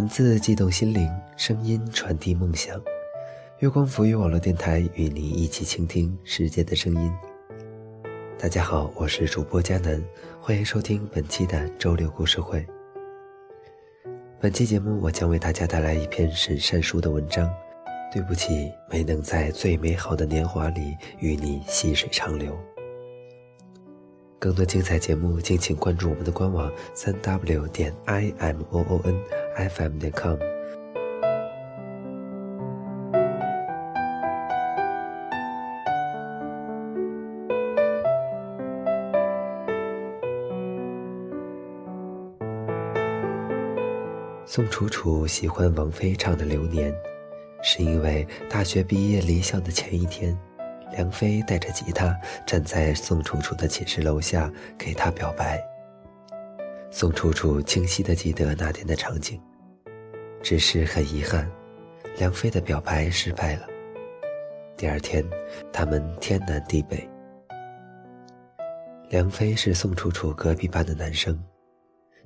文字悸动心灵，声音传递梦想。月光浮于网络电台与您一起倾听世界的声音。大家好，我是主播佳楠，欢迎收听本期的周六故事会。本期节目，我将为大家带来一篇沈善书的文章。对不起，没能在最美好的年华里与你细水长流。更多精彩节目，敬请关注我们的官网：三 w 点 i m o o n f m 点 com。宋楚楚喜欢王菲唱的《流年》，是因为大学毕业离校的前一天。梁飞带着吉他站在宋楚楚的寝室楼下，给她表白。宋楚楚清晰地记得那天的场景，只是很遗憾，梁飞的表白失败了。第二天，他们天南地北。梁飞是宋楚楚隔壁班的男生，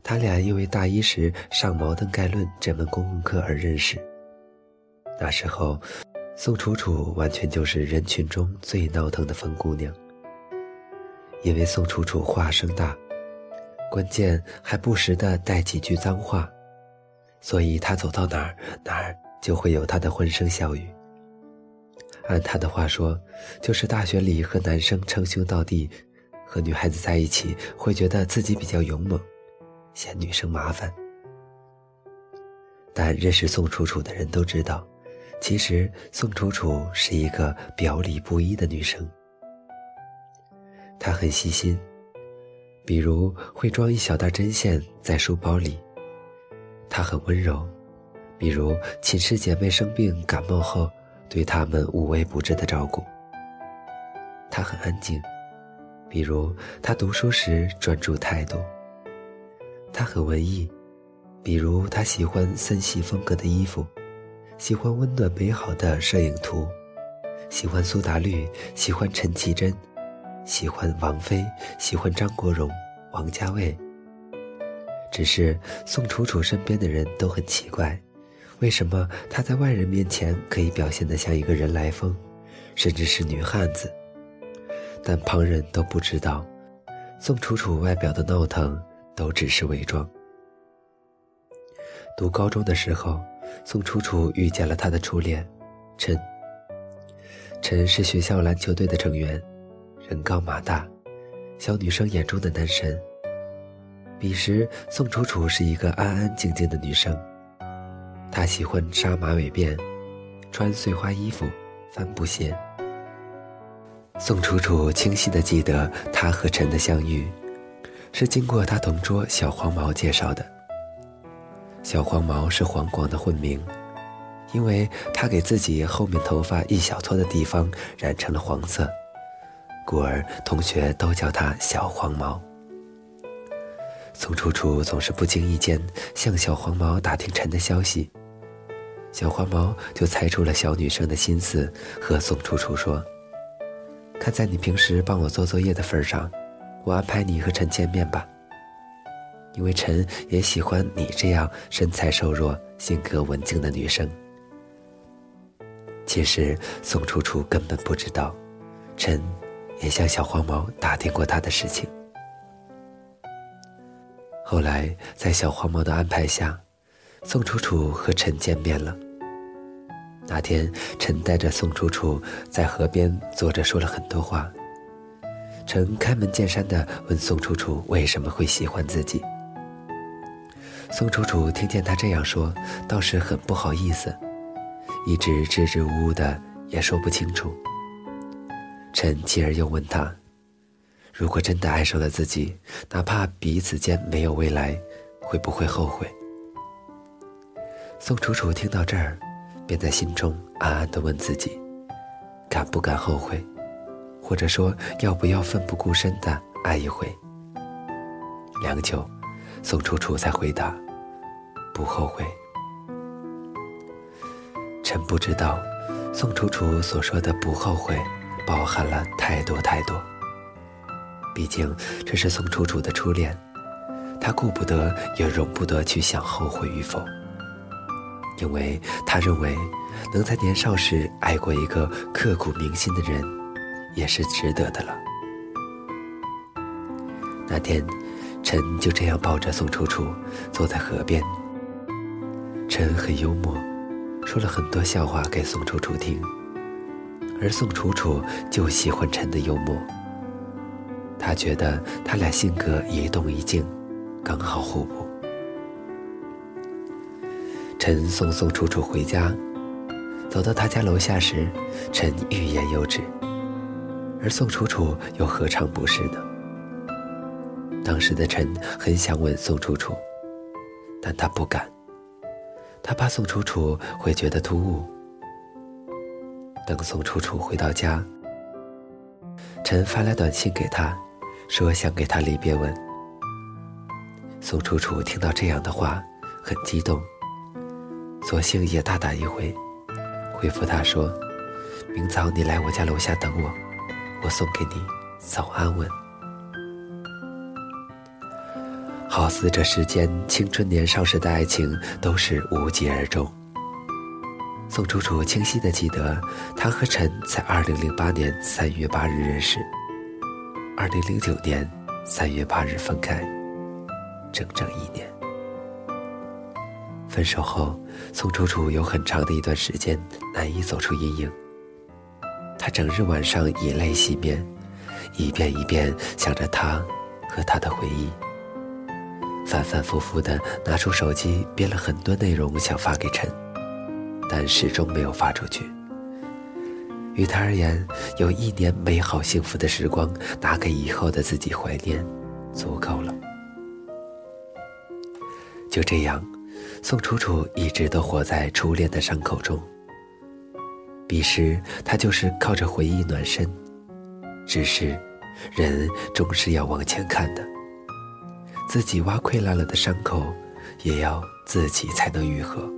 他俩因为大一时上《茅盾概论》这门公共课而认识。那时候。宋楚楚完全就是人群中最闹腾的疯姑娘，因为宋楚楚话声大，关键还不时的带几句脏话，所以他走到哪儿哪儿就会有他的欢声笑语。按他的话说，就是大学里和男生称兄道弟，和女孩子在一起会觉得自己比较勇猛，嫌女生麻烦。但认识宋楚楚的人都知道。其实宋楚楚是一个表里不一的女生，她很细心，比如会装一小袋针线在书包里；她很温柔，比如寝室姐妹生病感冒后，对她们无微不至的照顾；她很安静，比如她读书时专注态度；她很文艺，比如她喜欢森系风格的衣服。喜欢温暖美好的摄影图，喜欢苏打绿，喜欢陈绮贞，喜欢王菲，喜欢张国荣、王家卫。只是宋楚楚身边的人都很奇怪，为什么她在外人面前可以表现得像一个人来疯，甚至是女汉子，但旁人都不知道，宋楚楚外表的闹腾都只是伪装。读高中的时候。宋楚楚遇见了她的初恋，陈。陈是学校篮球队的成员，人高马大，小女生眼中的男神。彼时，宋楚楚是一个安安静静的女生，她喜欢扎马尾辫，穿碎花衣服，帆布鞋。宋楚楚清晰地记得，她和陈的相遇，是经过她同桌小黄毛介绍的。小黄毛是黄广的混名，因为他给自己后面头发一小撮的地方染成了黄色，故而同学都叫他小黄毛。宋楚楚总是不经意间向小黄毛打听陈的消息，小黄毛就猜出了小女生的心思，和宋楚楚说：“看在你平时帮我做作业的份上，我安排你和陈见面吧。”因为陈也喜欢你这样身材瘦弱、性格文静的女生。其实宋楚楚根本不知道，陈也向小黄毛打听过他的事情。后来在小黄毛的安排下，宋楚楚和陈见面了。那天，陈带着宋楚楚在河边坐着说了很多话。陈开门见山地问宋楚楚为什么会喜欢自己。宋楚楚听见他这样说，倒是很不好意思，一直支支吾吾的，也说不清楚。陈继而又问他：“如果真的爱上了自己，哪怕彼此间没有未来，会不会后悔？”宋楚楚听到这儿，便在心中暗暗地问自己：敢不敢后悔，或者说要不要奋不顾身地爱一回？良久，宋楚楚才回答。不后悔。臣不知道，宋楚楚所说的不后悔，包含了太多太多。毕竟这是宋楚楚的初恋，他顾不得也容不得去想后悔与否，因为他认为能在年少时爱过一个刻骨铭心的人，也是值得的了。那天，陈就这样抱着宋楚楚坐在河边。陈很幽默，说了很多笑话给宋楚楚听，而宋楚楚就喜欢陈的幽默。他觉得他俩性格一动一静，刚好互补。陈送宋楚楚回家，走到他家楼下时，陈欲言又止，而宋楚楚又何尝不是呢？当时的陈很想吻宋楚楚，但他不敢，他怕宋楚楚会觉得突兀。等宋楚楚回到家，陈发来短信给他，说想给他离别吻。宋楚楚听到这样的话，很激动，索性也大打一回，回复他说：“明早你来我家楼下等我，我送给你早安吻。”好似这世间青春年少时的爱情都是无疾而终。宋楚楚清晰的记得，他和陈在二零零八年三月八日认识，二零零九年三月八日分开，整整一年。分手后，宋楚楚有很长的一段时间难以走出阴影。她整日晚上以泪洗面，一遍一遍想着他和他的回忆。反反复复的拿出手机编了很多内容想发给陈，但始终没有发出去。于他而言，有一年美好幸福的时光拿给以后的自己怀念，足够了。就这样，宋楚楚一直都活在初恋的伤口中。彼时他就是靠着回忆暖身，只是，人终是要往前看的。自己挖溃烂了的伤口，也要自己才能愈合。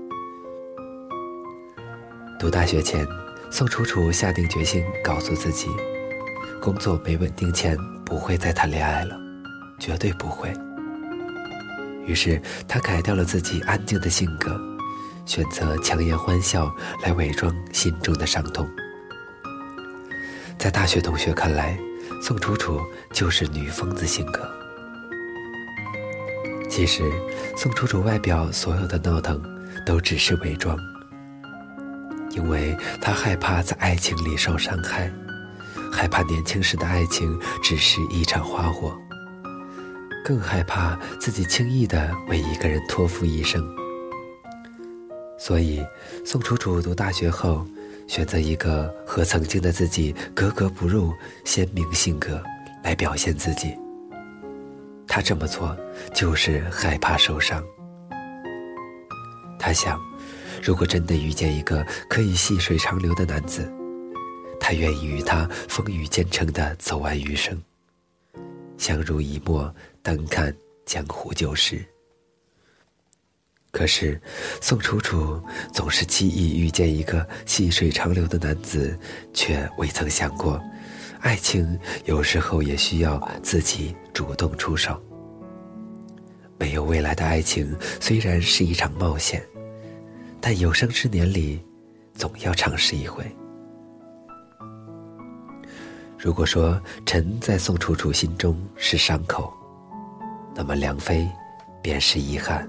读大学前，宋楚楚下定决心告诉自己，工作没稳定前不会再谈恋爱了，绝对不会。于是，她改掉了自己安静的性格，选择强颜欢笑来伪装心中的伤痛。在大学同学看来，宋楚楚就是女疯子性格。其实，宋楚楚外表所有的闹腾，都只是伪装。因为他害怕在爱情里受伤害，害怕年轻时的爱情只是一场花火，更害怕自己轻易的为一个人托付一生。所以，宋楚楚读大学后，选择一个和曾经的自己格格不入、鲜明性格来表现自己。他这么做，就是害怕受伤。他想，如果真的遇见一个可以细水长流的男子，他愿意与他风雨兼程的走完余生，相濡以沫，单看江湖旧事。可是，宋楚楚总是轻易遇见一个细水长流的男子，却未曾想过。爱情有时候也需要自己主动出手。没有未来的爱情虽然是一场冒险，但有生之年里，总要尝试一回。如果说陈在宋楚楚心中是伤口，那么梁飞便是遗憾。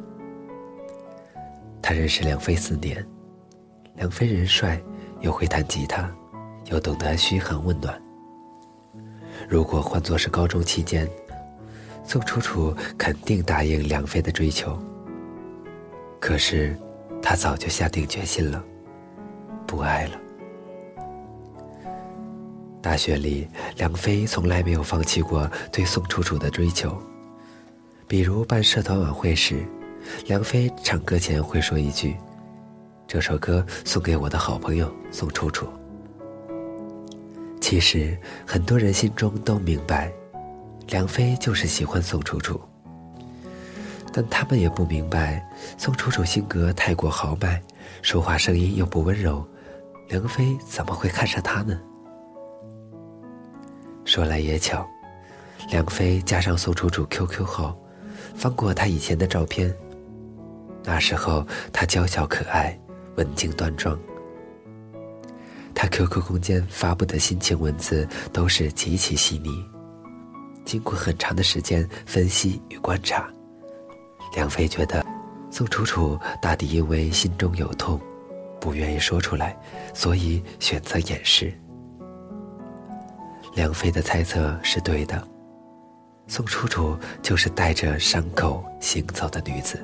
他认识梁飞四年，梁飞人帅，又会弹吉他，又懂得嘘寒问暖。如果换作是高中期间，宋楚楚肯定答应梁飞的追求。可是，他早就下定决心了，不爱了。大学里，梁飞从来没有放弃过对宋楚楚的追求。比如办社团晚会时，梁飞唱歌前会说一句：“这首歌送给我的好朋友宋楚楚。”其实很多人心中都明白，梁飞就是喜欢宋楚楚，但他们也不明白，宋楚楚性格太过豪迈，说话声音又不温柔，梁飞怎么会看上她呢？说来也巧，梁飞加上宋楚楚 QQ 后，翻过他以前的照片，那时候他娇小可爱，文静端庄。他 QQ 空间发布的心情文字都是极其细腻。经过很长的时间分析与观察，梁飞觉得宋楚楚大抵因为心中有痛，不愿意说出来，所以选择掩饰。梁飞的猜测是对的，宋楚楚就是带着伤口行走的女子。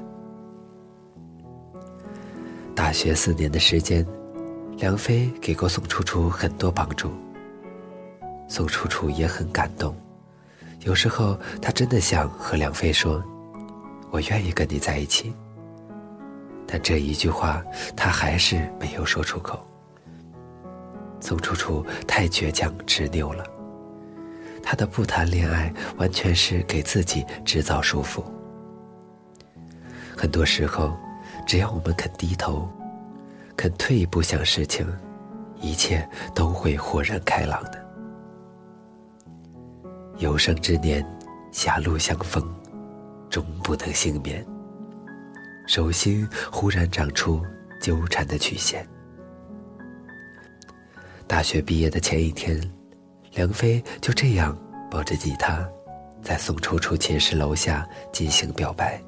大学四年的时间。梁飞给过宋楚楚很多帮助，宋楚楚也很感动。有时候，他真的想和梁飞说：“我愿意跟你在一起。”但这一句话，他还是没有说出口。宋楚楚太倔强执拗了，他的不谈恋爱完全是给自己制造束缚。很多时候，只要我们肯低头。肯退一步想事情，一切都会豁然开朗的。有生之年，狭路相逢，终不能幸免。手心忽然长出纠缠的曲线。大学毕业的前一天，梁飞就这样抱着吉他，在宋楚楚寝室楼下进行表白，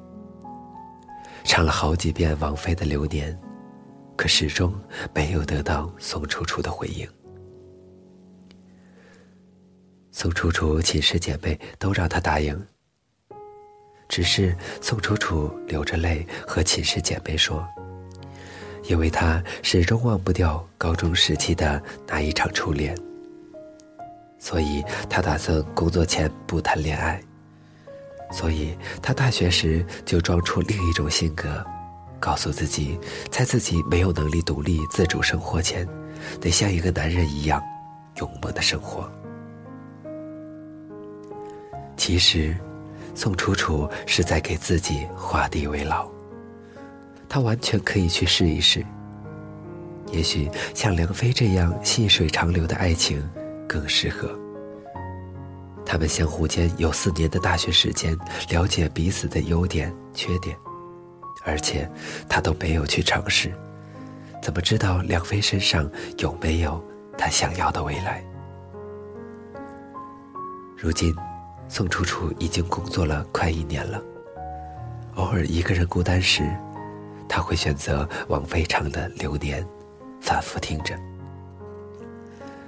唱了好几遍王菲的《流年》。可始终没有得到宋楚楚的回应。宋楚楚寝室姐妹都让她答应，只是宋楚楚流着泪和寝室姐妹说：“因为她始终忘不掉高中时期的那一场初恋，所以她打算工作前不谈恋爱，所以她大学时就装出另一种性格。”告诉自己，在自己没有能力独立自主生活前，得像一个男人一样勇猛的生活。其实，宋楚楚是在给自己画地为牢。他完全可以去试一试。也许像梁飞这样细水长流的爱情更适合。他们相互间有四年的大学时间，了解彼此的优点、缺点。而且，他都没有去尝试，怎么知道梁飞身上有没有他想要的未来？如今，宋楚楚已经工作了快一年了。偶尔一个人孤单时，他会选择王菲唱的《流年》，反复听着。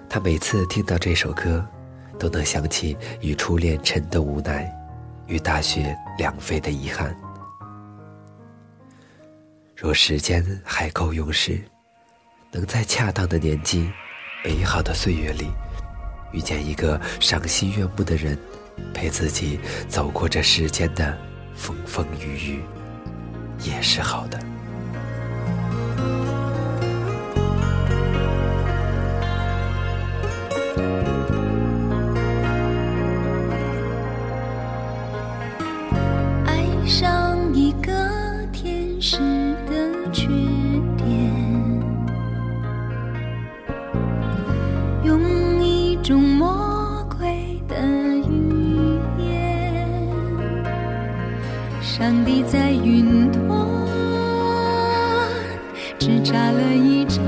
他每次听到这首歌，都能想起与初恋陈的无奈，与大学梁飞的遗憾。若时间还够用时，能在恰当的年纪、美好的岁月里，遇见一个赏心悦目的人，陪自己走过这世间的风风雨雨，也是好的。上帝在云端只眨了一眨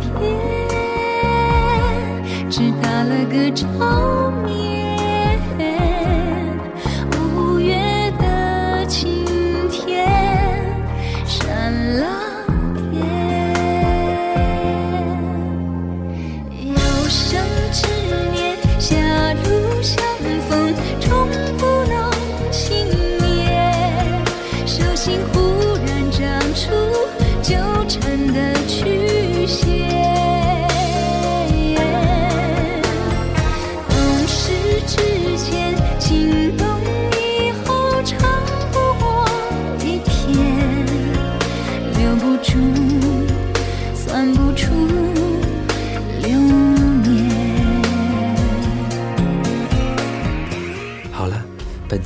片只打了个照面。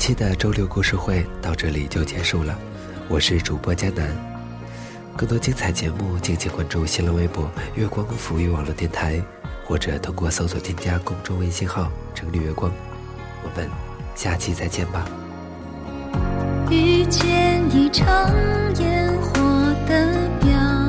期的周六故事会到这里就结束了，我是主播佳南。更多精彩节目，敬请关注新浪微博“月光浮育网络电台”，或者通过搜索添加公众微信号“城里月光”。我们下期再见吧。遇见一场烟火的表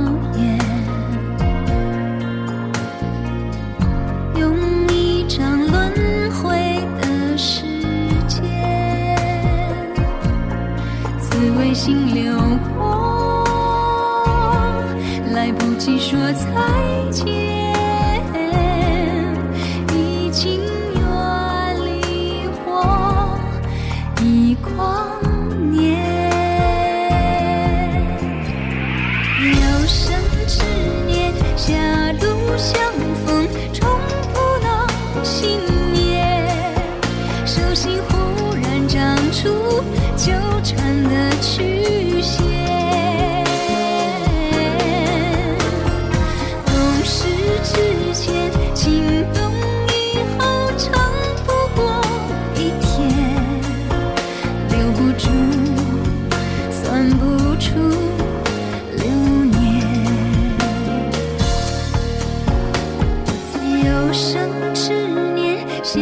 生执念，狭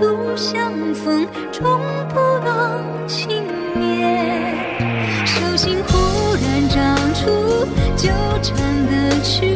路相逢，终不能幸免。手心忽然长出纠缠的曲